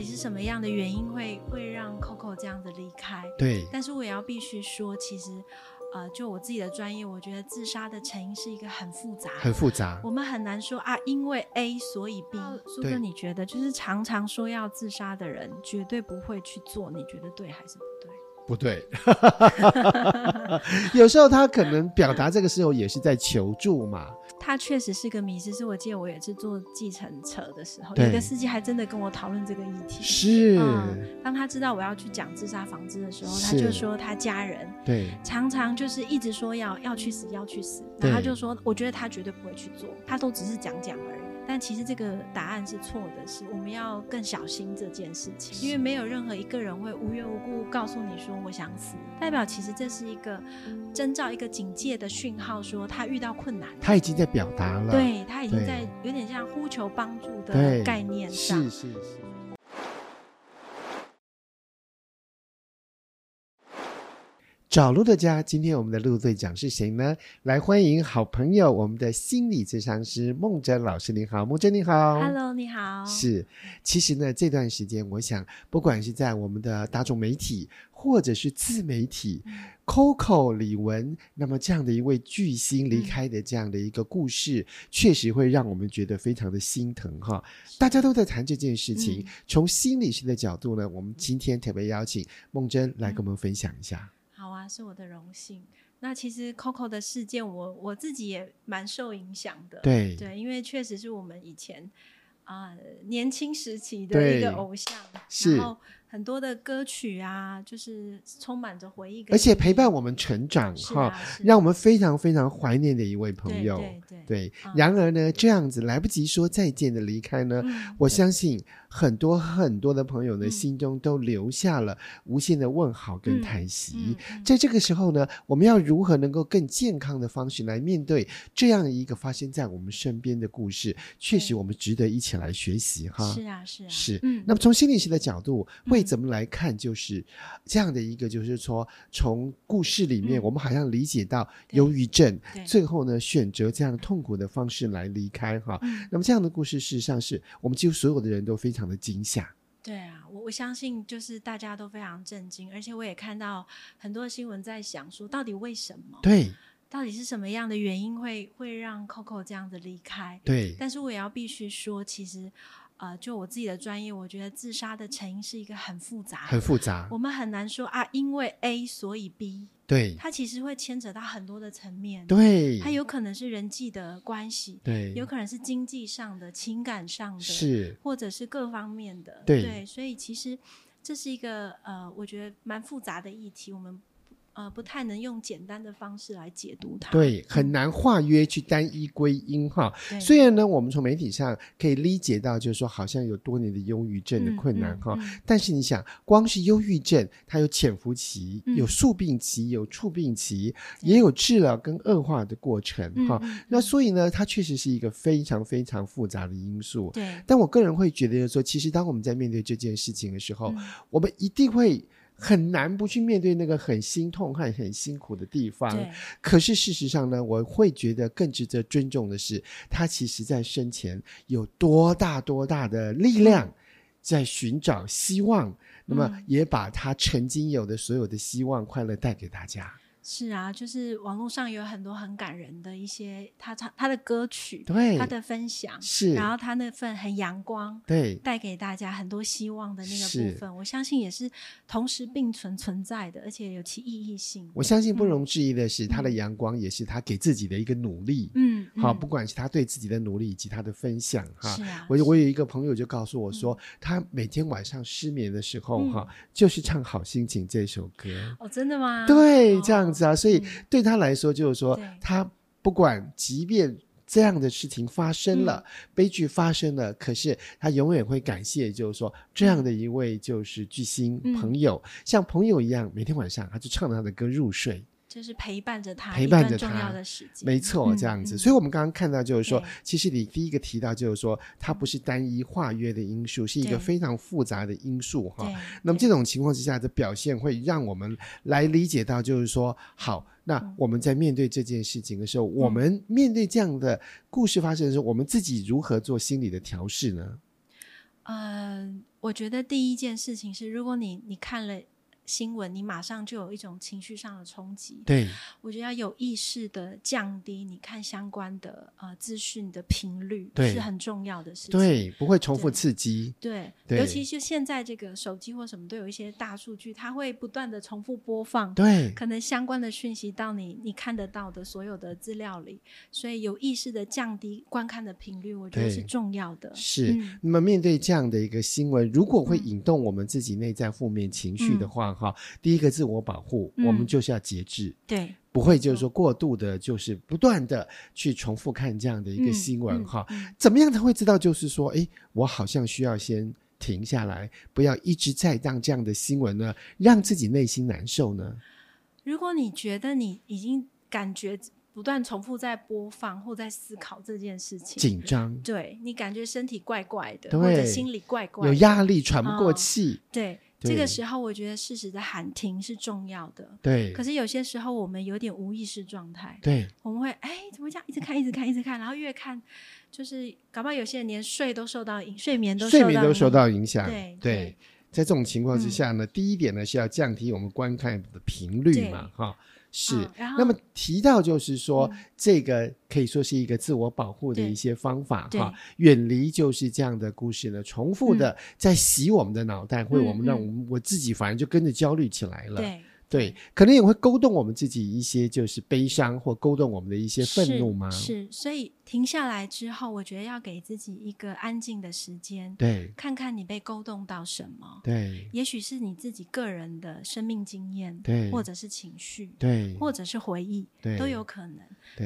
底是什么样的原因会会让 Coco 这样子离开？对，但是我也要必须说，其实。呃，就我自己的专业，我觉得自杀的成因是一个很复杂，很复杂。我们很难说啊，因为 A 所以 B。苏哥，你觉得就是常常说要自杀的人，绝对不会去做，你觉得对还是不对？不对，有时候他可能表达这个时候也是在求助嘛。他确实是个迷失，是我记得我也是坐计程车的时候，有一个司机还真的跟我讨论这个议题。是、嗯，当他知道我要去讲自杀防治的时候，他就说他家人对。常常就是一直说要要去死要去死，然后他就说我觉得他绝对不会去做，他都只是讲讲而已。但其实这个答案是错的，是我们要更小心这件事情，因为没有任何一个人会无缘无故告诉你说我想死，代表其实这是一个征兆，一个警戒的讯号，说他遇到困难，他已经在表达了，对，他已经在有点像呼求帮助的概念上，是是是。找路的家，今天我们的路队长是谁呢？来欢迎好朋友，我们的心理咨商师孟真老师。你好，孟真你好，Hello，你好。是，其实呢，这段时间，我想，不管是在我们的大众媒体，或者是自媒体、嗯、，Coco 李玟，那么这样的一位巨星离开的这样的一个故事，嗯、确实会让我们觉得非常的心疼哈。大家都在谈这件事情，嗯、从心理学的角度呢，我们今天特别邀请孟真来跟我们分享一下。好啊，是我的荣幸。那其实 Coco 的事件我，我我自己也蛮受影响的。对对，因为确实是我们以前啊、呃、年轻时期的一个偶像，然后。很多的歌曲啊，就是充满着回忆，而且陪伴我们成长哈、啊，让我们非常非常怀念的一位朋友。对然而呢，这样子来不及说再见的离开呢，嗯、我相信很多很多的朋友呢、嗯、心中都留下了无限的问号跟叹息。在这个时候呢，我们要如何能够更健康的方式来面对这样一个发生在我们身边的故事？确实，我们值得一起来学习哈。是啊，是啊，是。嗯，那么从心理学的角度会。怎么来看？就是这样的一个，就是说，从故事里面，我们好像理解到忧郁症，最后呢，选择这样痛苦的方式来离开哈。那么这样的故事，事实上是我们几乎所有的人都非常的惊吓。对啊，我我相信就是大家都非常震惊，而且我也看到很多新闻在想说，到底为什么？对，到底是什么样的原因会会让 Coco 这样子离开？对，但是我也要必须说，其实。呃，就我自己的专业，我觉得自杀的成因是一个很复杂，很复杂。我们很难说啊，因为 A 所以 B。对，它其实会牵扯到很多的层面。对，它有可能是人际的关系，对，有可能是经济上的、情感上的，是，或者是各方面的。对，对，所以其实这是一个呃，我觉得蛮复杂的议题。我们。呃，不太能用简单的方式来解读它，对，很难化约去单一归因哈。虽然呢，我们从媒体上可以理解到，就是说好像有多年的忧郁症的困难哈、嗯嗯嗯，但是你想，光是忧郁症，它有潜伏期、有宿病期、有触病期，也有治疗跟恶化的过程哈。那所以呢，它确实是一个非常非常复杂的因素。对，但我个人会觉得，就是说，其实当我们在面对这件事情的时候，嗯、我们一定会。很难不去面对那个很心痛和很辛苦的地方。可是事实上呢，我会觉得更值得尊重的是，他其实在生前有多大多大的力量，在寻找希望，嗯，那么也把他曾经有的所有的希望、快乐带给大家。是啊，就是网络上有很多很感人的一些他唱他的歌曲，对他的分享是，然后他那份很阳光，对，带给大家很多希望的那个部分，我相信也是同时并存存在的，而且有其意义性。我相信不容置疑的是，嗯、他的阳光也是他给自己的一个努力，嗯，好，不管是他对自己的努力以及他的分享，哈，是啊，我我有一个朋友就告诉我说，嗯、他每天晚上失眠的时候，哈、嗯，就是唱《好心情》这首歌。哦，真的吗？对，哦、这样。啊，所以对他来说，就是说，他不管即便这样的事情发生了，悲剧发生了，可是他永远会感谢，就是说这样的一位就是巨星朋友，像朋友一样，每天晚上他就唱着他的歌入睡。就是陪伴着他，陪伴着他，重要的时间，没错，这样子。嗯、所以，我们刚刚看到，就是说、嗯，其实你第一个提到，就是说，它不是单一化约的因素，是一个非常复杂的因素哈。那么，这种情况之下的表现，会让我们来理解到，就是说，好，那我们在面对这件事情的时候，嗯、我们面对这样的故事发生的时候，我们自己如何做心理的调试呢？呃，我觉得第一件事情是，如果你你看了。新闻，你马上就有一种情绪上的冲击。对，我觉得要有意识的降低你看相关的呃资讯的频率，是很重要的事情。对，不会重复刺激。对，对，尤其是现在这个手机或什么都有一些大数据，它会不断的重复播放。对，可能相关的讯息到你你看得到的所有的资料里，所以有意识的降低观看的频率，我觉得是重要的。是、嗯，那么面对这样的一个新闻，如果会引动我们自己内在负面情绪的话，嗯好，第一个自我保护，嗯，我们就是要节制，对，不会就是说过度的，就是不断的去重复看这样的一个新闻哈。怎么样才会知道？就是说，哎，我好像需要先停下来，不要一直在让这样的新闻呢，让自己内心难受呢？如果你觉得你已经感觉不断重复在播放或在思考这件事情，紧张，对，你感觉身体怪怪的，或者心里怪怪的，有压力，喘不过气，哦，对。这个时候，我觉得适时的喊停是重要的。对。可是有些时候，我们有点无意识状态。对。我们会哎，怎么这样？一直看，一直看，一直看，然后越看，就是搞不好有些人连睡都受到影，睡眠都睡眠都受到影响。对。对。在这种情况之下呢，嗯，第一点呢是要降低我们观看的频率嘛，哈。是、哦，那么提到就是说、嗯，这个可以说是一个自我保护的一些方法哈，远离就是这样的故事呢，重复的在洗我们的脑袋，会、嗯、我们让我们我自己反而就跟着焦虑起来了。对。对，可能也会勾动我们自己一些，就是悲伤或勾动我们的一些愤怒吗？是，所以停下来之后，我觉得要给自己一个安静的时间，对，看看你被勾动到什么，对，也许是你自己个人的生命经验，对，或者是情绪，对，或者是回忆，对，都有可能。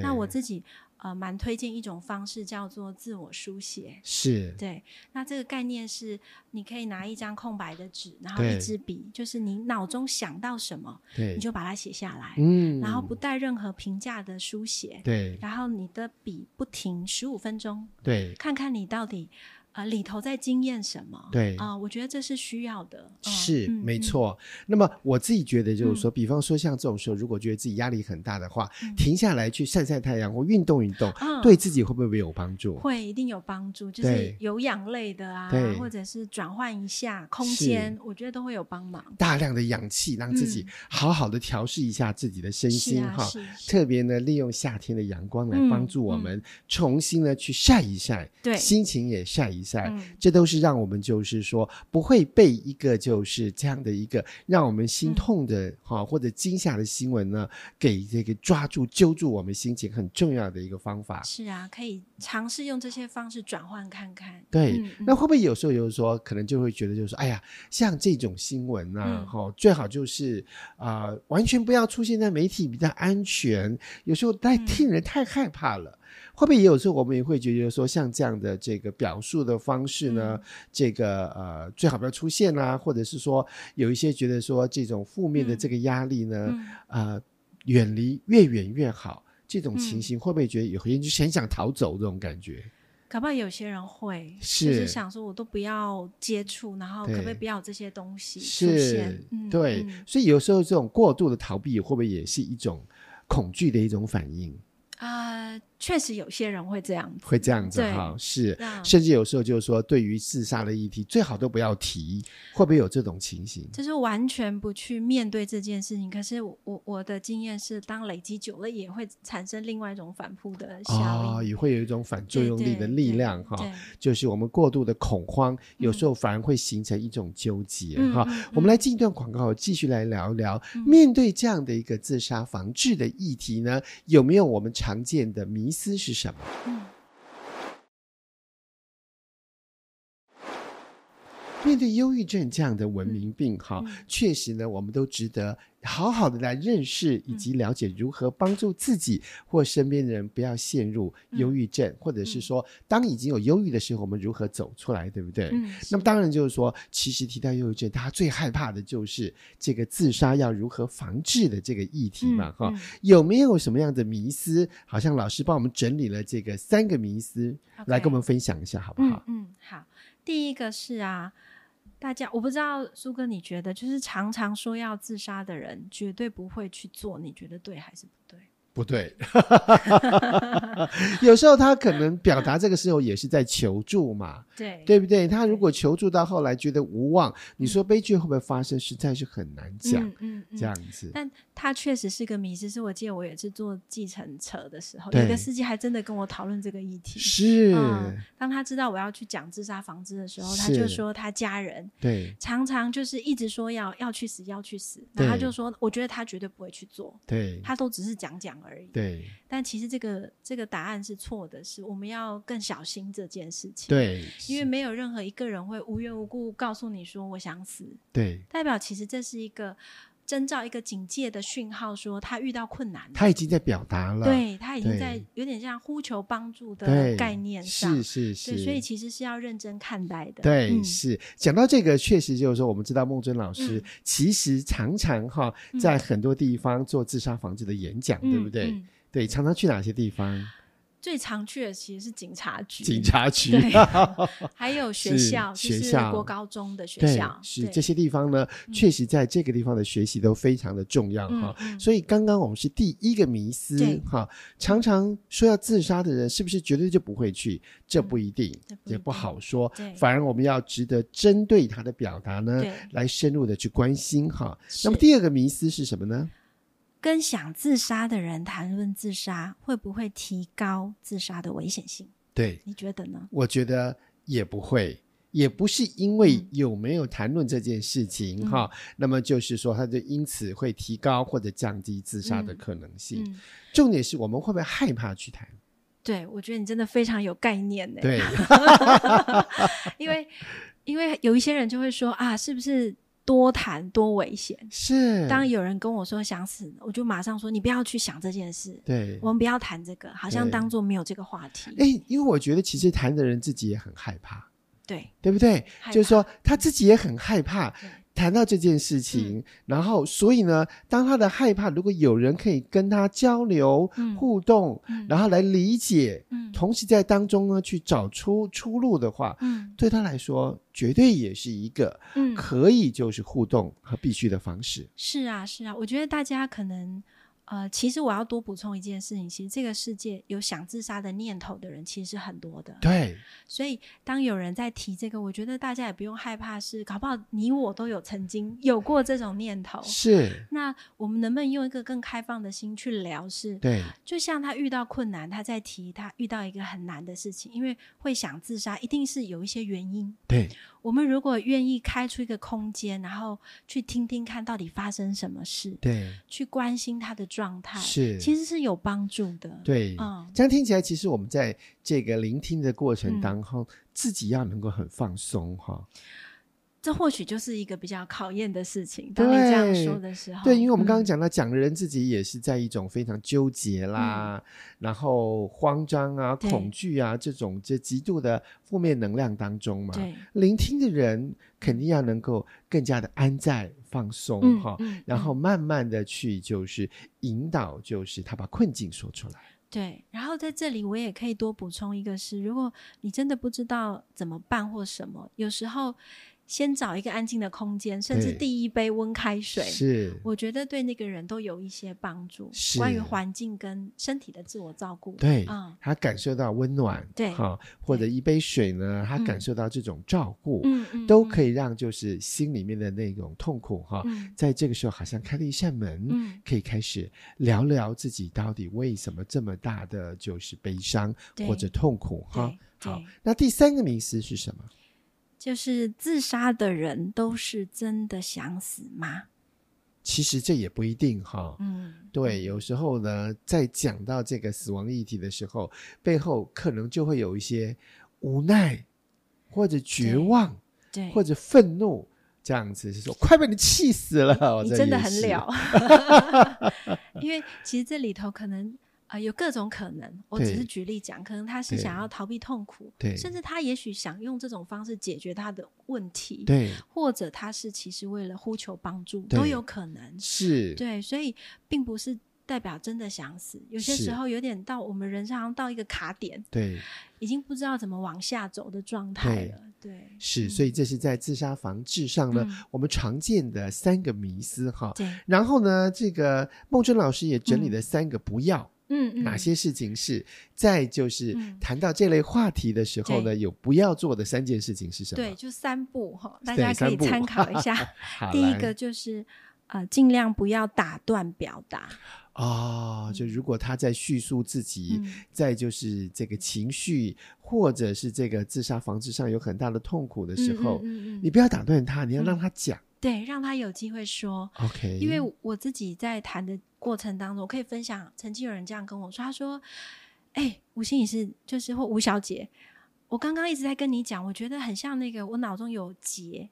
那我自己。呃，蛮推荐一种方式，叫做自我书写。是，对。那这个概念是，你可以拿一张空白的纸，然后一支笔，就是你脑中想到什么，对，你就把它写下来。嗯。然后不带任何评价的书写。对。然后你的笔不停十五分钟。对。看看你到底。啊、呃，里头在经验什么？对啊、呃，我觉得这是需要的。是、嗯、没错、嗯。那么我自己觉得，就是说、嗯，比方说像这种时候，如果觉得自己压力很大的话，嗯、停下来去晒晒太阳或运动运动、嗯，对自己会不会有帮助？会，一定有帮助。就是有氧类的啊，或者是转换一下空间，我觉得都会有帮忙。大量的氧气，让自己好好的调试一下自己的身心哈、嗯。特别呢，利用夏天的阳光来帮助我们重新呢去晒一晒，对、嗯，心情也晒一。嗯、这都是让我们就是说不会被一个就是这样的一个让我们心痛的哈、嗯、或者惊吓的新闻呢给这个抓住揪住我们心情很重要的一个方法。是啊，可以尝试用这些方式转换看看。对，嗯、那会不会有时候有时候可能就会觉得就是说，哎呀，像这种新闻啊，哈、嗯，最好就是啊、呃，完全不要出现在媒体比较安全。有时候太听人太害怕了。嗯会不会也有时候我们也会觉得说，像这样的这个表述的方式呢，嗯、这个呃最好不要出现啊，或者是说有一些觉得说这种负面的这个压力呢，啊、嗯呃、远离越远越好。这种情形会不会觉得有些人就很想逃走这种感觉？搞不好有些人会是就是想说，我都不要接触，然后可不可以不要这些东西出现？是嗯、对、嗯，所以有时候这种过度的逃避会不会也是一种恐惧的一种反应？啊、uh,，确实有些人会这样子，会这样子哈，是，甚至有时候就是说，对于自杀的议题，最好都不要提，会不会有这种情形？就是完全不去面对这件事情。可是我我的经验是，当累积久了，也会产生另外一种反扑的效应，哦，也会有一种反作用力的力量哈。就是我们过度的恐慌，有时候反而会形成一种纠结哈、嗯。我们来进一段广告，继续来聊聊、嗯、面对这样的一个自杀防治的议题呢，有没有我们常见的迷思是什么？面对忧郁症这样的文明病，哈、嗯，确实呢，我们都值得。好好的来认识以及了解如何帮助自己或身边的人不要陷入忧郁症，嗯、或者是说当已经有忧郁的时候，我们如何走出来，对不对？嗯、那么当然就是说，其实提到忧郁症，大家最害怕的就是这个自杀要如何防治的这个议题嘛，哈。有没有什么样的迷思？好像老师帮我们整理了这个三个迷思来跟我们分享一下，好不好？嗯，嗯，好。第一个是啊。大家，我不知道苏哥，你觉得就是常常说要自杀的人，绝对不会去做，你觉得对还是不对？不对，有时候他可能表达这个时候也是在求助嘛，对，对不对？他如果求助到后来觉得无望，你说悲剧会不会发生？实在是很难讲，嗯嗯，嗯，这样子。但他确实是个迷思，是我记得我也是坐计程车的时候，有个司机还真的跟我讨论这个议题。是、嗯，当他知道我要去讲自杀防治的时候，他就说他家人对常常就是一直说要要去死要去死，然后他就说我觉得他绝对不会去做，对，他都只是讲讲。而已。对，但其实这个这个答案是错的，是我们要更小心这件事情。对，因为没有任何一个人会无缘无故告诉你说我想死。对，代表其实这是一个征兆，一个警戒的讯号，说他遇到困难，他已经在表达了。对，他已经在有点像呼求帮助的概念上。是是是，所以其实是要认真看待的。对，嗯、是讲到这个，确实就是说，我们知道孟尊老师、嗯、其实常常哈在很多地方做自杀防治的演讲，嗯、对不对？嗯对，常常去哪些地方？最常去的其实是警察局，警察 局，对 还有学校，学校，国高中的学校，是这些地方呢，嗯、确实在这个地方的学习都非常的重要哈。所以刚刚我们是第一个迷思哈，常常说要自杀的人，是不是绝对就不会去？这不一定，嗯、不一定也不好说。反而我们要值得针对他的表达呢，来深入的去关心哈。那么第二个迷思是什么呢？跟想自杀的人谈论自杀，会不会提高自杀的危险性？对，你觉得呢？我觉得也不会，也不是因为有没有谈论这件事情哈、嗯，那么就是说，他就因此会提高或者降低自杀的可能性。嗯嗯、重点是我们会不会害怕去谈？对，我觉得你真的非常有概念呢。对，因为因为有一些人就会说啊，是不是？多谈多危险，是。当有人跟我说想死，我就马上说你不要去想这件事。对，我们不要谈这个，好像当做没有这个话题。哎，因为我觉得其实谈的人自己也很害怕，对，对不对？就是说他自己也很害怕。谈到这件事情，嗯，然后所以呢，当他的害怕，如果有人可以跟他交流、嗯、互动、嗯，然后来理解，嗯，同时在当中呢去找出出路的话，嗯，对他来说绝对也是一个，嗯，可以就是互动和必须的方式。嗯、是啊，是啊，我觉得大家可能。呃，其实我要多补充一件事情，其实这个世界有想自杀的念头的人其实是很多的。对，所以当有人在提这个，我觉得大家也不用害怕，是搞不好你我都有曾经有过这种念头。是。那我们能不能用一个更开放的心去聊？是。对。就像他遇到困难，他在提他遇到一个很难的事情，因为会想自杀，一定是有一些原因。对。我们如果愿意开出一个空间，然后去听听看到底发生什么事，对，去关心他的状态，是，其实是有帮助的。对，嗯，这样听起来，其实我们在这个聆听的过程当中，嗯，自己要能够很放松，哈。这或许就是一个比较考验的事情。当你这样说的时候，对，因为我们刚刚讲到，讲的人自己也是在一种非常纠结啦，嗯、然后慌张啊、恐惧啊这种这极度的负面能量当中嘛。对，聆听的人肯定要能够更加的安在放松哈、嗯嗯，然后慢慢的去就是引导，就是他把困境说出来。对，然后在这里我也可以多补充一个是，如果你真的不知道怎么办或什么，有时候。先找一个安静的空间，甚至第一杯温开水，是。我觉得对那个人都有一些帮助。是。关于环境跟身体的自我照顾，对，嗯，他感受到温暖，对，哈，或者一杯水呢，他感受到这种照顾，嗯嗯，都可以让就是心里面的那种痛苦，哈、嗯，在这个时候好像开了一扇门，嗯，可以开始聊聊自己到底为什么这么大的就是悲伤或者痛苦，哈，好，那第三个名词是什么？就是自杀的人都是真的想死吗？其实这也不一定哈。嗯，对，有时候呢，在讲到这个死亡议题的时候，背后可能就会有一些无奈，或者绝望，对，对或者愤怒这样子，是说快被你气死了。你真的很了，因为其实这里头可能。啊、呃，有各种可能。我只是举例讲，可能他是想要逃避痛苦，对，甚至他也许想用这种方式解决他的问题，对，或者他是其实为了呼求帮助，都有可能。是，对，所以并不是代表真的想死。有些时候有点到我们人生好像到一个卡点，对，已经不知道怎么往下走的状态了。对，对是，所以这是在自杀防治上呢，嗯、我们常见的三个迷思哈。对，然后呢，这个孟真老师也整理了三个不要。嗯嗯，嗯，哪些事情是？再就是谈到这类话题的时候呢，嗯、有不要做的三件事情是什么？对，就三步哈，大家可以参考一下。第一个就是呃，尽量不要打断表达。哦，就如果他在叙述自己，嗯、再就是这个情绪，或者是这个自杀防治上有很大的痛苦的时候，你不要打断他，你要让他讲。嗯对，让他有机会说。OK，因为我自己在谈的过程当中，我可以分享，曾经有人这样跟我说，他说：“哎，吴心理师，就是或吴小姐，我刚刚一直在跟你讲，我觉得很像那个，我脑中有结，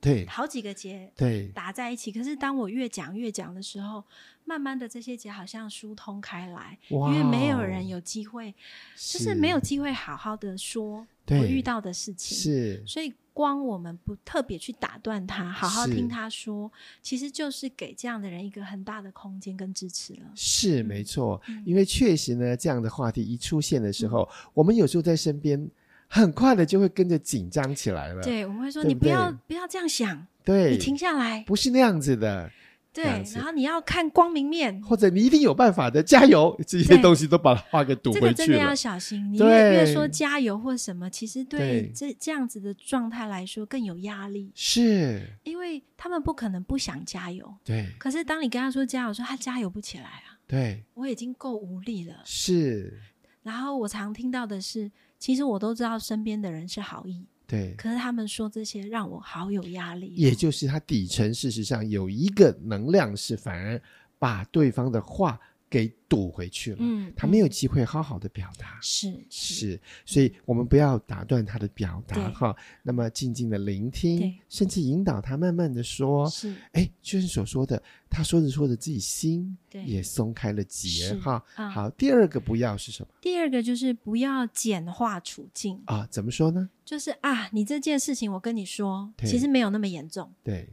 对，好几个结，对，打在一起。可是当我越讲越讲的时候，慢慢的这些结好像疏通开来，因为没有人有机会，就是没有机会好好的说我遇到的事情，是，所以。”光我们不特别去打断他，好好听他说，其实就是给这样的人一个很大的空间跟支持了。是没错，嗯、因为确实呢，这样的话题一出现的时候，嗯、我们有时候在身边，很快的就会跟着紧张起来了。对，我们会说？你不要不要这样想，对，你停下来，不是那样子的。对，然后你要看光明面，或者你一定有办法的，加油！这些东西都把它话给堵回去了。这个真的要小心，你越越说加油或什么，其实对这这样子的状态来说更有压力。是，因为他们不可能不想加油。对。可是当你跟他说加油，说他加油不起来啊。对。我已经够无力了。是。然后我常听到的是，其实我都知道身边的人是好意。对，可是他们说这些让我好有压力。也就是他底层事实上有一个能量是反而把对方的话给堵回去了，嗯，他没有机会好好的表达，是是，所以我们不要打断他的表达哈，那么静静的聆听，甚至引导他慢慢的说，是，哎，就是所说的，他说着说着自己心也松开了结哈。好，第二个不要是什么？第二个就是不要简化处境。啊，怎么说呢？就是啊，你这件事情我跟你说，其实没有那么严重，对。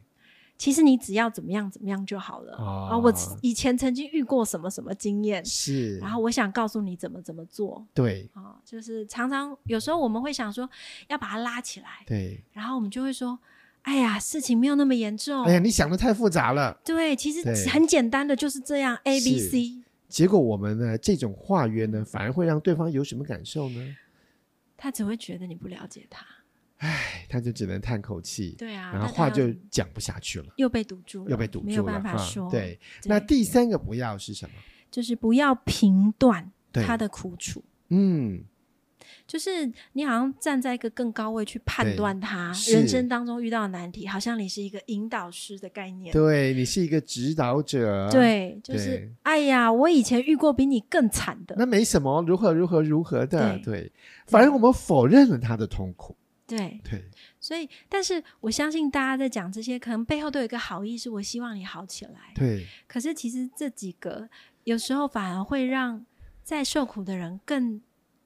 其实你只要怎么样怎么样就好了啊！我以前曾经遇过什么什么经验是，然后我想告诉你怎么怎么做。对啊，就是常常有时候我们会想说要把它拉起来，对，然后我们就会说：“哎呀，事情没有那么严重。”哎呀，你想的太复杂了。对，其实很简单的就是这样，A B C。结果我们呢，这种化约呢，反而会让对方有什么感受呢？他只会觉得你不了解他。唉，他就只能叹口气，对啊，然后话就讲不下去了，又被堵住了，又被堵住了，没有办法说。对，那第三个不要是什么？就是不要评断他的苦楚。嗯，就是你好像站在一个更高位去判断他人生当中遇到的难题，好像你是一个引导师的概念，对，你是一个指导者。对，就是哎呀，我以前遇过比你更惨的，那没什么，如何如何如何的，对，反而我们否认了他的痛苦。对对，所以，但是我相信大家在讲这些，可能背后都有一个好意，是我希望你好起来。对，可是其实这几个有时候反而会让在受苦的人更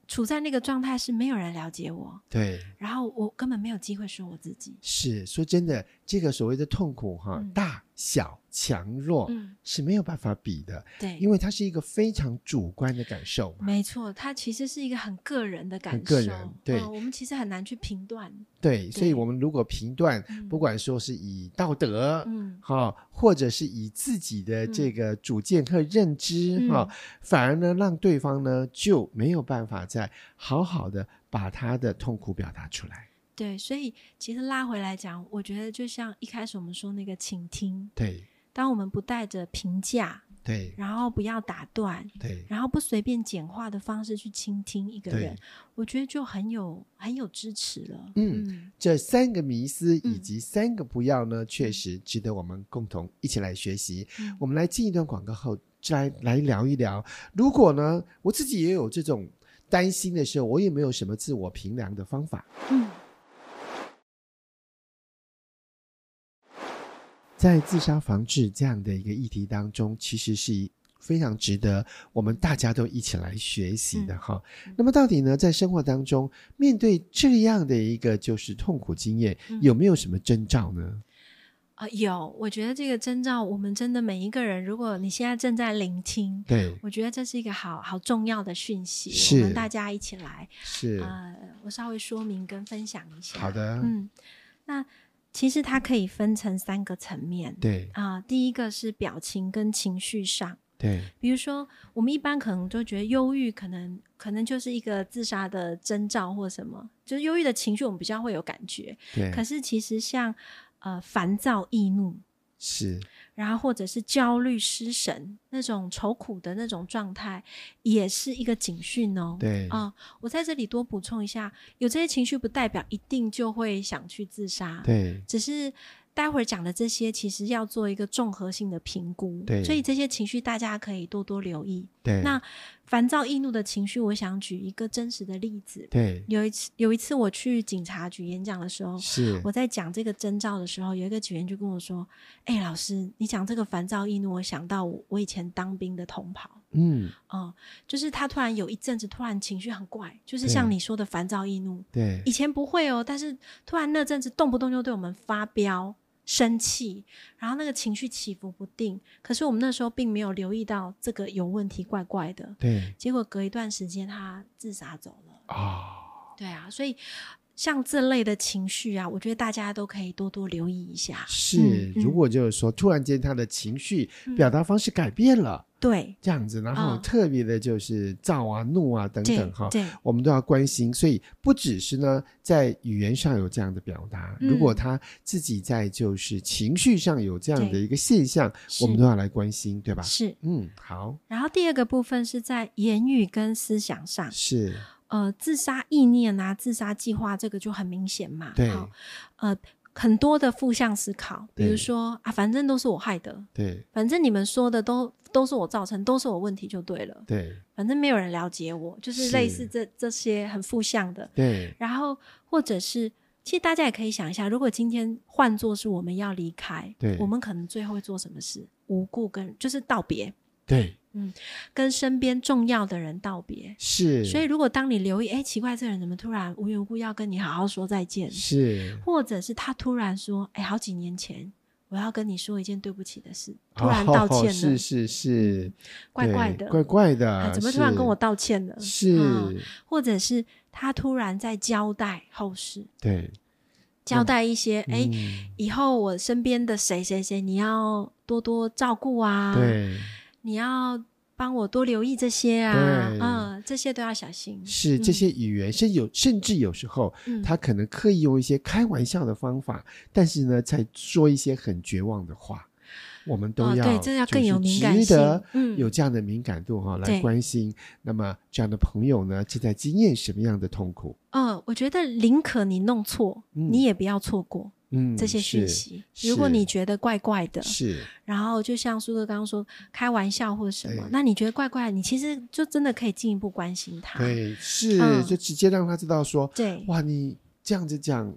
处在那个状态，是没有人了解我。对，然后我根本没有机会说我自己。是说真的，这个所谓的痛苦哈，嗯、大小。强弱是没有办法比的，嗯、对，因为它是一个非常主观的感受嘛。没错，它其实是一个很个人的感受，很个人。对、嗯，我们其实很难去评断。对，对所以我们如果评断，嗯、不管说是以道德，嗯，哈，或者是以自己的这个主见和认知，哈、嗯，反而呢，让对方呢就没有办法再好好的把他的痛苦表达出来。对，所以其实拉回来讲，我觉得就像一开始我们说那个倾听，对。当我们不带着评价，对，然后不要打断，对，然后不随便简化的方式去倾听一个人，我觉得就很有很有支持了。嗯，嗯这三个迷思以及三个不要呢，嗯、确实值得我们共同一起来学习。嗯、我们来进一段广告后，再来，来聊一聊。如果呢，我自己也有这种担心的时候，我也没有什么自我评量的方法？嗯。在自杀防治这样的一个议题当中，其实是非常值得我们大家都一起来学习的哈。嗯、那么，到底呢，在生活当中面对这样的一个就是痛苦经验，嗯、有没有什么征兆呢？啊，有，我觉得这个征兆，我们真的每一个人，如果你现在正在聆听，对，我觉得这是一个好好重要的讯息，是我们大家一起来，是，呃，我稍微说明跟分享一下。好的，嗯，那其实它可以分成三个层面，对，啊、呃，第一个是表情跟情绪上，对，比如说我们一般可能都觉得忧郁，可能可能就是一个自杀的征兆或什么，就是忧郁的情绪我们比较会有感觉，对，可是其实像。呃，烦躁易怒是，然后或者是焦虑失神那种愁苦的那种状态，也是一个警讯哦。对啊、呃，我在这里多补充一下，有这些情绪不代表一定就会想去自杀，对，只是。待会儿讲的这些，其实要做一个综合性的评估，对，所以这些情绪大家可以多多留意。对，那烦躁易怒的情绪，我想举一个真实的例子。对，有一次，有一次我去警察局演讲的时候，是我在讲这个征兆的时候，有一个警员就跟我说：“哎、欸，老师，你讲这个烦躁易怒，我想到我我以前当兵的同袍。”嗯，哦、嗯，就是他突然有一阵子突然情绪很怪，就是像你说的烦躁易怒。对，以前不会哦，但是突然那阵子动不动就对我们发飙。生气，然后那个情绪起伏不定，可是我们那时候并没有留意到这个有问题，怪怪的。对，结果隔一段时间他自杀走了。啊，对啊，所以像这类的情绪啊，我觉得大家都可以多多留意一下。是，嗯、如果就是说、嗯、突然间他的情绪表达方式改变了。嗯对，这样子，然后特别的就是躁啊、怒啊等等哈，对，我们都要关心。所以不只是呢，在语言上有这样的表达，如果他自己在就是情绪上有这样的一个现象，我们都要来关心，对吧？是，嗯，好。然后第二个部分是在言语跟思想上，是，呃，自杀意念啊，自杀计划这个就很明显嘛，对，呃。很多的负向思考，比如说啊，反正都是我害的，对，反正你们说的都都是我造成，都是我问题就对了，对，反正没有人了解我，就是类似这这些很负向的，对。然后或者是，其实大家也可以想一下，如果今天换作是我们要离开，对，我们可能最后会做什么事？无故跟就是道别，对。嗯，跟身边重要的人道别是，所以如果当你留意，哎，奇怪，这个人怎么突然无缘无故要跟你好好说再见？是，或者是他突然说，哎，好几年前我要跟你说一件对不起的事，突然道歉了，哦、是是是，怪怪的，怪怪的、啊，怎么突然跟我道歉了？是、嗯，或者是他突然在交代后事，对，交代一些，哎、嗯，以后我身边的谁谁谁，你要多多照顾啊，对。你要帮我多留意这些啊，嗯，这些都要小心。是、嗯、这些语言，甚至有甚至有时候、嗯，他可能刻意用一些开玩笑的方法，但是呢，在说一些很绝望的话。我们都要、哦、对，这要更有敏感性，值得有这样的敏感度哈、嗯，来关心。那么这样的朋友呢，正在经验什么样的痛苦？嗯，我觉得宁可你弄错，嗯、你也不要错过。嗯，这些讯息，如果你觉得怪怪的，是，然后就像苏哥刚刚说，开玩笑或者什么，那你觉得怪怪的，你其实就真的可以进一步关心他。对，是，嗯、就直接让他知道说，对，哇，你这样子讲。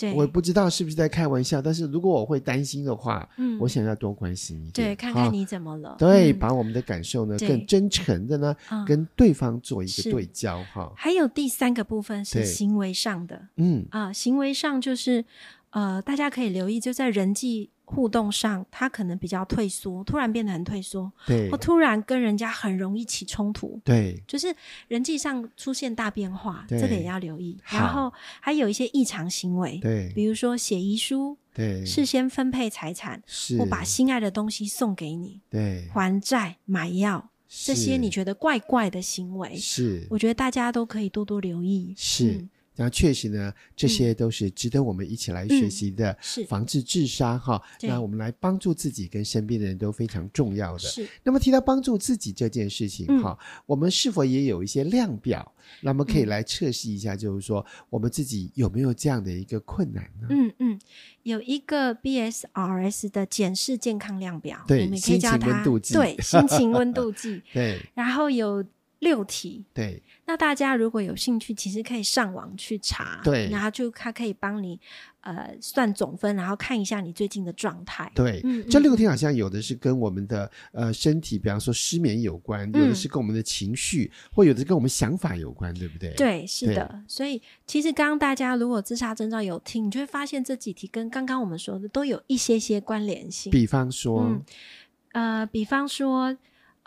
对，我不知道是不是在开玩笑，但是如果我会担心的话，嗯，我想要多关心一点，对，看看你怎么了，对，嗯、把我们的感受呢更真诚的呢，跟对方做一个对焦哈。还有第三个部分是行为上的，嗯啊，行为上就是呃，大家可以留意，就在人际。互动上，他可能比较退缩，突然变得很退缩，对，或突然跟人家很容易起冲突，对，就是人际上出现大变化，这个也要留意。然后还有一些异常行为，对，比如说写遗书，对，事先分配财产，是，或把心爱的东西送给你，对，还债买药，这些你觉得怪怪的行为，是，我觉得大家都可以多多留意，是。嗯那确实呢，这些都是值得我们一起来学习的，是防治自杀哈、嗯。那我们来帮助自己跟身边的人都非常重要的。是。那么提到帮助自己这件事情哈、嗯，我们是否也有一些量表？那么可以来测试一下，就是说我们自己有没有这样的一个困难呢？嗯嗯，有一个 BSRS 的检视健康量表，对，我们可以叫它心情温度计。对，心情温度计。对。然后有。六题，对。那大家如果有兴趣，其实可以上网去查，对。然后就他可以帮你呃算总分，然后看一下你最近的状态。对，嗯，这六题好像有的是跟我们的呃身体，比方说失眠有关，有的是跟我们的情绪，嗯、或有的是跟我们想法有关，对不对？对，是的。所以其实刚刚大家如果自杀征兆有听，你就会发现这几题跟刚刚我们说的都有一些些关联性。比方说，嗯、呃，比方说。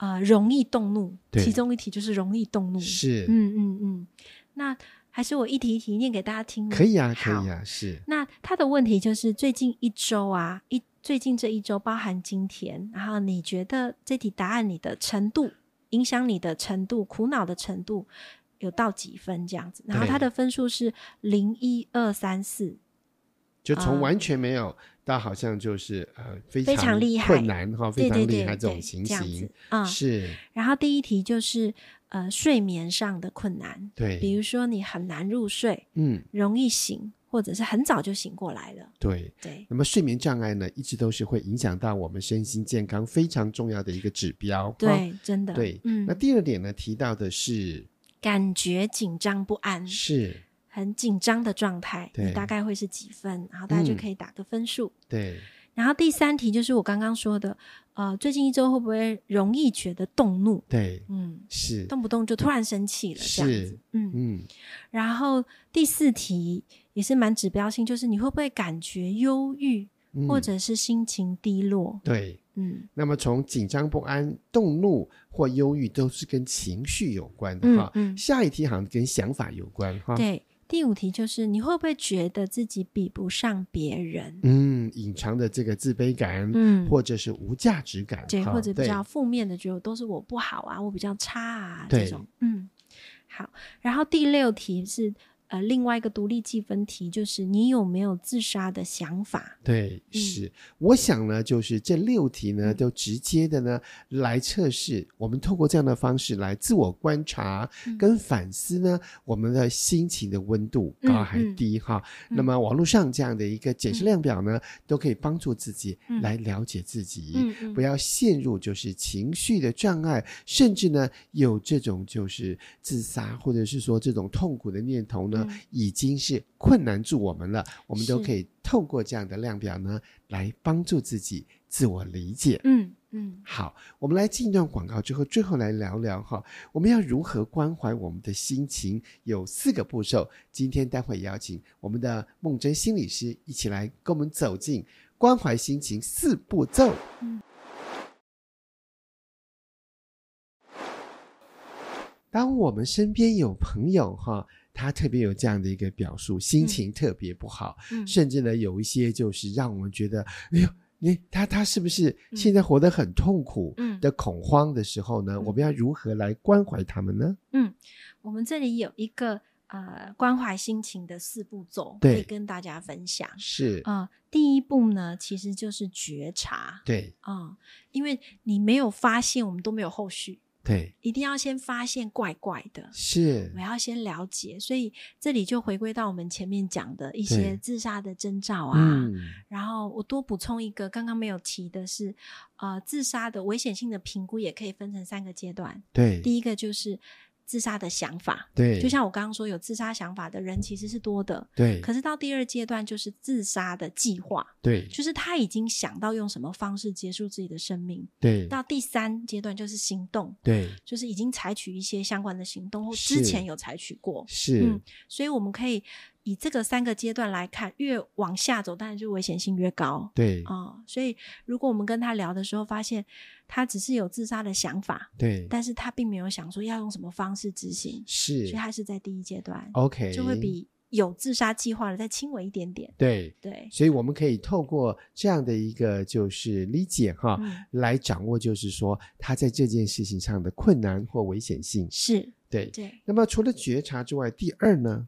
呃，容易动怒，其中一题就是容易动怒。是，嗯嗯嗯。那还是我一题一题念给大家听？可以啊，可以啊，是。那他的问题就是最近一周啊，一最近这一周包含今天，然后你觉得这题答案你的程度影响你的程度苦恼的程度有到几分这样子？然后他的分数是零一二三四，就从完全没有。到好像就是呃非常厉害困难哈，非常厉害这种情形，嗯，是。然后第一题就是呃睡眠上的困难，对，比如说你很难入睡，嗯，容易醒，或者是很早就醒过来了，对对。那么睡眠障碍呢，一直都是会影响到我们身心健康非常重要的一个指标，对，真的，对，嗯。那第二点呢，提到的是感觉紧张不安，是。很紧张的状态，你大概会是几分？然后大家就可以打个分数。嗯、对。然后第三题就是我刚刚说的，呃，最近一周会不会容易觉得动怒？对，嗯，是，动不动就突然生气了，这样子。嗯嗯。然后第四题也是蛮指标性，就是你会不会感觉忧郁，嗯、或者是心情低落？对，嗯。那么从紧张不安、动怒或忧郁都是跟情绪有关的哈。嗯，嗯。下一题好像跟想法有关哈。对。第五题就是你会不会觉得自己比不上别人？嗯，隐藏的这个自卑感，嗯，或者是无价值感，对，或者比较负面的，觉得都是我不好啊，我比较差啊，这种，嗯，好。然后第六题是。呃，另外一个独立计分题就是你有没有自杀的想法？对，嗯、是。我想呢，就是这六题呢，都直接的呢来测试我们透过这样的方式来自我观察跟反思呢，嗯、我们的心情的温度高还低哈。那么网络上这样的一个检视量表呢，嗯、都可以帮助自己来了解自己，不要陷入就是情绪的障碍，甚至呢有这种就是自杀或者是说这种痛苦的念头呢。已经是困难住我们了，我们都可以透过这样的量表呢，来帮助自己自我理解。嗯嗯，好，我们来进一段广告之后，最后来聊聊哈，我们要如何关怀我们的心情？有四个步骤。今天待会邀请我们的梦真心理师一起来跟我们走进关怀心情四步骤。嗯，当我们身边有朋友哈。他特别有这样的一个表述，心情特别不好，嗯、甚至呢有一些就是让我们觉得，哎呦，你他他是不是现在活得很痛苦的恐慌的时候呢？嗯、我们要如何来关怀他们呢？嗯，我们这里有一个呃关怀心情的四步骤，可以跟大家分享。是啊、呃，第一步呢其实就是觉察，对啊、呃，因为你没有发现，我们都没有后续。对，一定要先发现怪怪的，是，我要先了解，所以这里就回归到我们前面讲的一些自杀的征兆啊。嗯，然后我多补充一个，刚刚没有提的是，呃，自杀的危险性的评估也可以分成三个阶段。对，第一个就是。自杀的想法，对，就像我刚刚说，有自杀想法的人其实是多的，对。可是到第二阶段就是自杀的计划，对，就是他已经想到用什么方式结束自己的生命，对。到第三阶段就是行动，对，就是已经采取一些相关的行动，或之前有采取过，是。嗯，所以我们可以。以这个三个阶段来看，越往下走，当然就危险性越高。对啊、呃，所以如果我们跟他聊的时候，发现他只是有自杀的想法，对，但是他并没有想说要用什么方式执行，是，所以他是在第一阶段，OK，就会比有自杀计划的再轻微一点点。对对，所以我们可以透过这样的一个就是理解哈，嗯、来掌握就是说他在这件事情上的困难或危险性。是，对对。那么除了觉察之外，第二呢？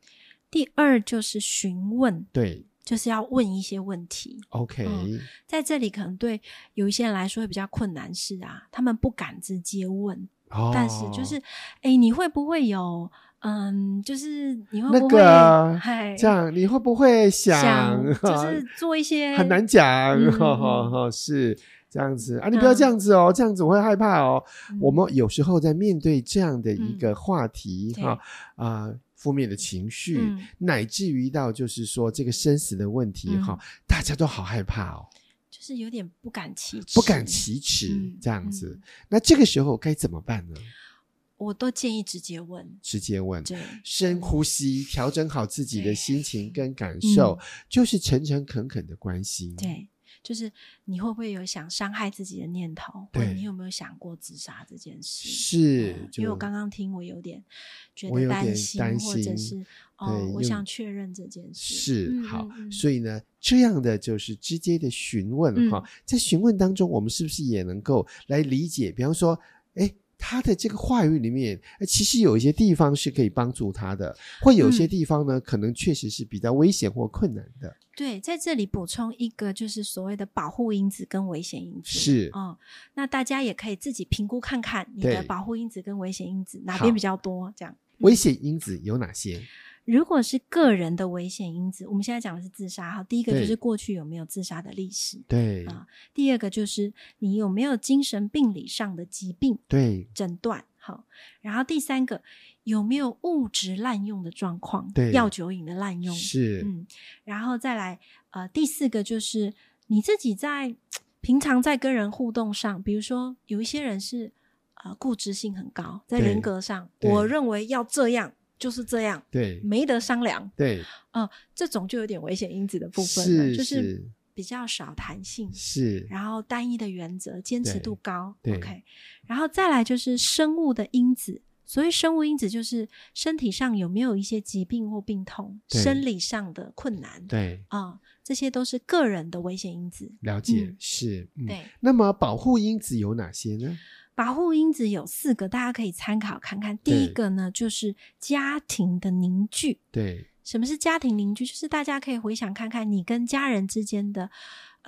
第二就是询问，对，就是要问一些问题。OK，嗯，在这里可能对有一些人来说会比较困难，是啊，他们不敢直接问。哦，但是就是，哎，你会不会有，嗯，就是你会不会，那个，嘿这样你会不会想，想 就是做一些很难讲，是。这样子。啊，你不要这样子哦，嗯、这样子我会害怕哦。嗯、我们有时候在面对这样的一个话题哈啊，负、呃、面的情绪，嗯、乃至于到就是说这个生死的问题哈，嗯、大家都好害怕哦，就是有点不敢启齿，不敢启齿、嗯、这样子。嗯、那这个时候该怎么办呢？我都建议直接问，直接问，对，深呼吸，调整好自己的心情跟感受，就是诚诚恳恳的关心。对，就是你会不会有想伤害自己的念头？对，你有没有想过自杀这件事？是，因为我刚刚听，我有点觉得担心，或者是哦，我想确认这件事。是，好，所以呢，这样的就是直接的询问哈，在询问当中，我们是不是也能够来理解？比方说，哎。他的这个话语里面，其实有一些地方是可以帮助他的，或有些地方呢，嗯、可能确实是比较危险或困难的。对，在这里补充一个，就是所谓的保护因子跟危险因子。是，嗯，那大家也可以自己评估看看，你的保护因子跟危险因子哪边比较多？这样，危险因子有哪些？如果是个人的危险因子，我们现在讲的是自杀哈。第一个就是过去有没有自杀的历史，对啊。第二个就是你有没有精神病理上的疾病，对诊断好。然后第三个有没有物质滥用的状况，对药酒瘾的滥用是嗯。然后再来呃第四个就是你自己在平常在跟人互动上，比如说有一些人是呃固执性很高，在人格上，我认为要这样。就是这样，对，没得商量，对，呃，这种就有点危险因子的部分了，就是比较少弹性，是，然后单一的原则，坚持度高，OK，然后再来就是生物的因子，所谓生物因子就是身体上有没有一些疾病或病痛，生理上的困难，对，啊，这些都是个人的危险因子，了。解，是，对，那么保护因子有哪些呢？保护因子有四个，大家可以参考看看。第一个呢，就是家庭的凝聚。对，什么是家庭凝聚？就是大家可以回想看看，你跟家人之间的。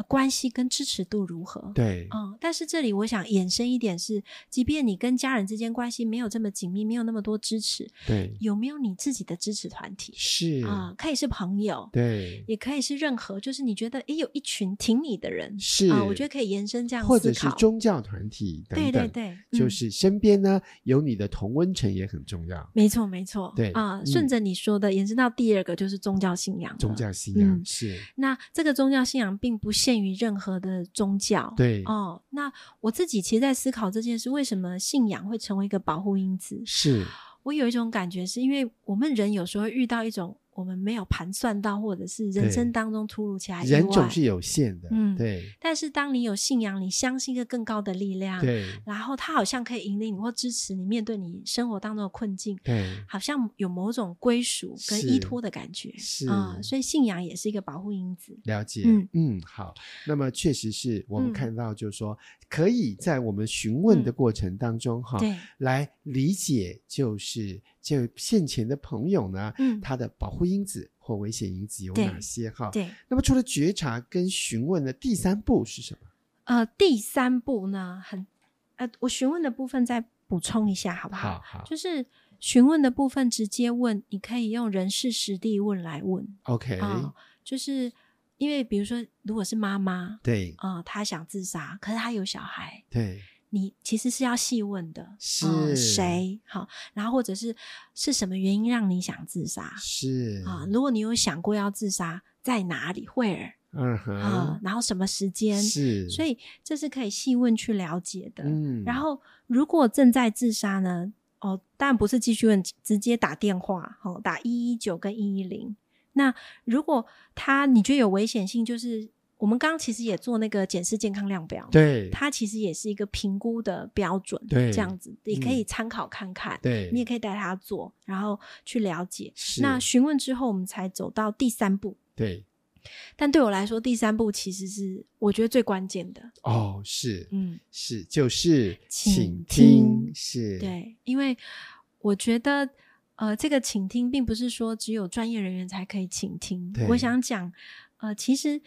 关系跟支持度如何？对，嗯，但是这里我想延伸一点是，即便你跟家人之间关系没有这么紧密，没有那么多支持，对，有没有你自己的支持团体？是。啊，可以是朋友，对，也可以是任何，就是你觉得诶有一群挺你的人，是啊，我觉得可以延伸这样或者是宗教团体等等，对对对，就是身边呢有你的同温层也很重要，没错没错，对啊，顺着你说的延伸到第二个就是宗教信仰，宗教信仰是，那这个宗教信仰并不限于任何的。宗教对哦，那我自己其实，在思考这件事，为什么信仰会成为一个保护因子？是我有一种感觉，是因为我们人有时候会遇到一种。我们没有盘算到，或者是人生当中突如其来，人总是有限的，嗯，对。但是当你有信仰，你相信一个更高的力量，对。然后他好像可以引领你或支持你面对你生活当中的困境，对。好像有某种归属跟依托的感觉，是啊。所以信仰也是一个保护因子。了解，嗯嗯，好。那么确实是我们看到，就是说可以在我们询问的过程当中，哈，对，来理解，就是就现前的朋友呢，嗯，他的保护。因子或危险因子有哪些？哈，对。那么除了觉察跟询问的第三步是什么？呃，第三步呢，很呃，我询问的部分再补充一下，好不好？好，好。就是询问的部分直接问，你可以用人事实地问来问。OK，呃，就是因为比如说，如果是妈妈，对，啊，呃，她想自杀，可是她有小孩，对。你其实是要细问的，是谁？好，然后或者是是什么原因让你想自杀？是啊，如果你有想过要自杀，在哪里？Where？嗯哼，啊，然后什么时间？是，所以这是可以细问去了解的。嗯，然后如果正在自杀呢？哦，当然不是继续问，直接打电话，哦，打一一九跟一一零。那如果他你觉得有危险性，就是。我们刚刚其实也做那个检视健康量表，对，它其实也是一个评估的标准，对，这样子也可以参考看看，对，你也可以带他做，然后去了解。那询问之后，我们才走到第三步，对。但对我来说，第三步其实是我觉得最关键的。哦，是，嗯，是，就是请听，是，对，因为我觉得，呃，这个倾听并不是说只有专业人员才可以倾听。我想讲，呃，其实。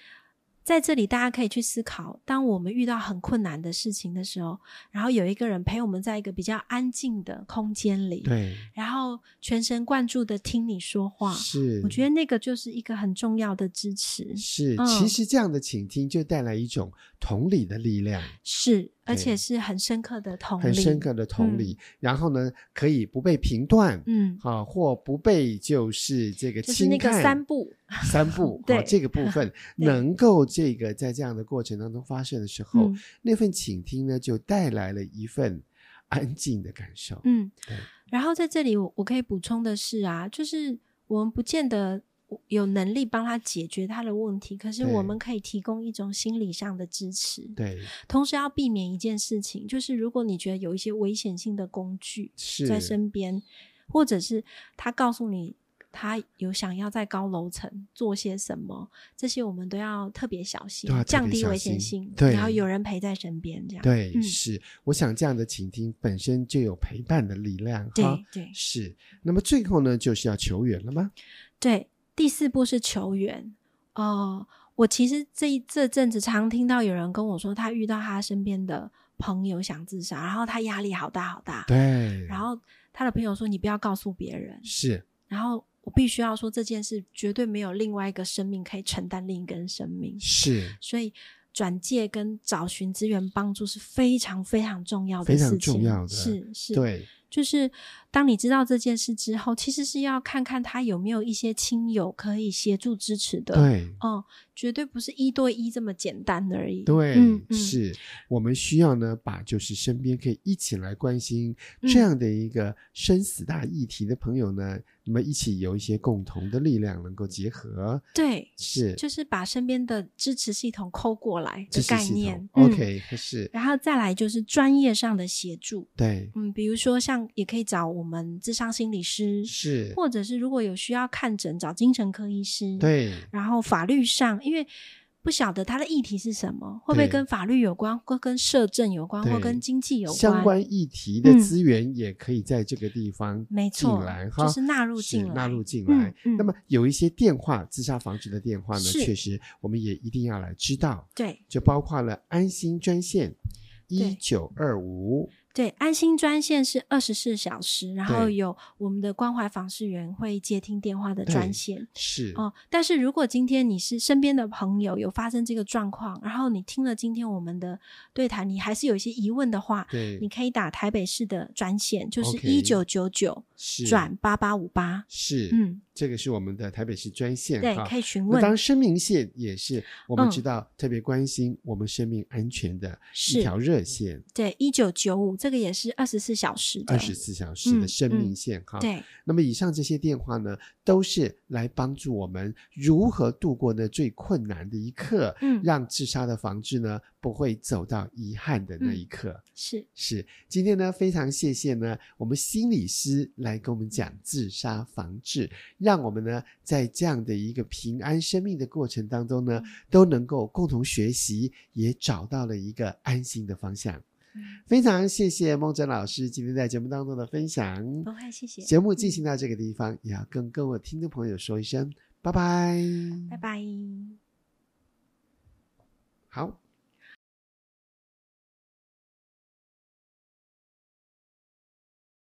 在这里大家可以去思考，当我们遇到很困难的事情的时候，然后有一个人陪我们在一个比较安静的空间里，对，然后全神贯注的听你说话，是，我觉得那个就是一个很重要的支持。是，嗯、其实这样的倾听就带来一种同理的力量，是。而且是很深刻的同理，很深刻的同理。嗯、然后呢，可以不被评断，嗯，好、啊，或不被就是这个就是那个三步三步对、啊、这个部分能够这个在这样的过程当中发生的时候，那份倾听呢，就带来了一份安静的感受。嗯，对。然后在这里我我可以补充的是啊，就是我们不见得。有能力帮他解决他的问题，可是我们可以提供一种心理上的支持。对，同时要避免一件事情，就是如果你觉得有一些危险性的工具在身边，或者是他告诉你他有想要在高楼层做些什么，这些我们都要特别小心，降低危险性。对，然后有人陪在身边，这样对、嗯、是。我想这样的倾听本身就有陪伴的力量。对对是。那么最后呢，就是要求援了吗？对。第四步是求援。呃，我其实这一这阵子常听到有人跟我说，他遇到他身边的朋友想自杀，然后他压力好大好大。对。然后他的朋友说：“你不要告诉别人。”是。然后我必须要说，这件事绝对没有另外一个生命可以承担另一个人生命。是。所以转介跟找寻资源帮助是非常非常重要的事情。非常重要的。是是。对。就是当你知道这件事之后，其实是要看看他有没有一些亲友可以协助支持的。对，哦、嗯，绝对不是一对一这么简单而已。对，是我们需要呢，把就是身边可以一起来关心这样的一个生死大议题的朋友呢，那、嗯、么一起有一些共同的力量能够结合。对，是，就是把身边的支持系统抠过来的概念。嗯、OK，是。然后再来就是专业上的协助。对，嗯，比如说像。也可以找我们智商心理师，是，或者是如果有需要看诊，找精神科医师。对，然后法律上，因为不晓得他的议题是什么，会不会跟法律有关，或跟社政有关，或跟经济有关，相关议题的资源也可以在这个地方没错来哈，就是纳入进来，纳入进来。那么有一些电话，自杀防治的电话呢，确实我们也一定要来知道。对，就包括了安心专线一九二五。对，安心专线是二十四小时，然后有我们的关怀访视员会接听电话的专线。是哦，但是如果今天你是身边的朋友有发生这个状况，然后你听了今天我们的对谈，你还是有一些疑问的话，对，你可以打台北市的专线，就是一九九九转八八五八。是，嗯。这个是我们的台北市专线，对，可以询问。当然，生命线也是我们知道特别关心我们生命安全的一条热线。对，一九九五这个也是二十四小时的，二十四小时的生命线哈。对。那么以上这些电话呢，都是来帮助我们如何度过那最困难的一刻，嗯，让自杀的防治呢不会走到遗憾的那一刻。嗯、是是，今天呢非常谢谢呢我们心理师来跟我们讲自杀防治。让我们呢，在这样的一个平安生命的过程当中呢，都能够共同学习，也找到了一个安心的方向。嗯、非常谢谢孟真老师今天在节目当中的分享。不会，谢谢。节目进行到这个地方，嗯、也要跟各位听众朋友说一声拜拜，拜拜。好。